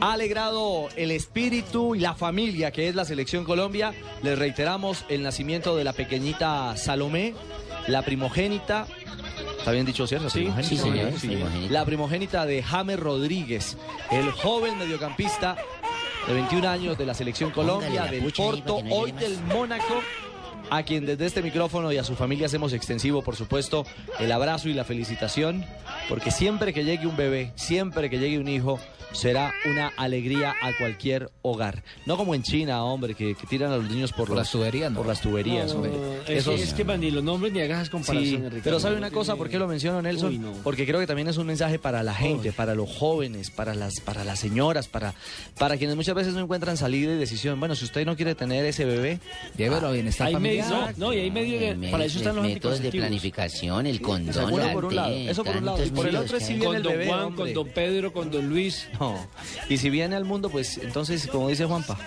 ha alegrado el espíritu y la familia que es la selección Colombia. Les reiteramos el nacimiento de la pequeñita Salomé, la primogénita. ¿Está bien dicho, cierto? Sí, sí, señor, primogénita. La primogénita de James Rodríguez, el joven mediocampista de 21 años de la selección Colombia, del Porto, no hoy del. Mónaco, a quien desde este micrófono y a su familia hacemos extensivo, por supuesto, el abrazo y la felicitación, porque siempre que llegue un bebé, siempre que llegue un hijo, será una alegría a cualquier hogar. No como en China, hombre, que, que tiran a los niños por, Por los- las tuberías, ¿no? Por las tuberías, hombre. Es, Esos- es que man, ni los nombres ni hagas Sí, comparaciones, Ricardo. pero ¿sabe No una cosa? tiene- ¿Por qué lo menciono, Nelson? Uy, no. Porque creo que también es un mensaje para la gente, para los jóvenes, para las, para las señoras, para, para quienes muchas veces no encuentran salida y decisión. Bueno, si usted no quiere tener ese bebé, Llévelo a bienestar Hay familiar. medios, no, no, y hay medios de, Me- para eso están los métodos de planificación, el condón, por un lado, eso por un lado, y por el otro sí hay. viene Con el bebé, Juan, hombre. con don Pedro, con don Luis. no. Y si viene al mundo, pues entonces, como dice Juanpa,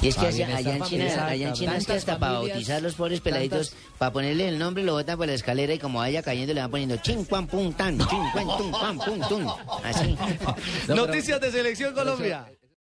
Y es que Ah, allá, en China, allá en China es que Tantas hasta para bautizar los pobres peladitos, tantas- para ponerle el nombre lo botan por la escalera y como vaya cayendo le van poniendo chin, cuan, pum, tan, chin, cuan, tum, cuan, pum, tum. Así. No, pero- Noticias de Selección Colombia.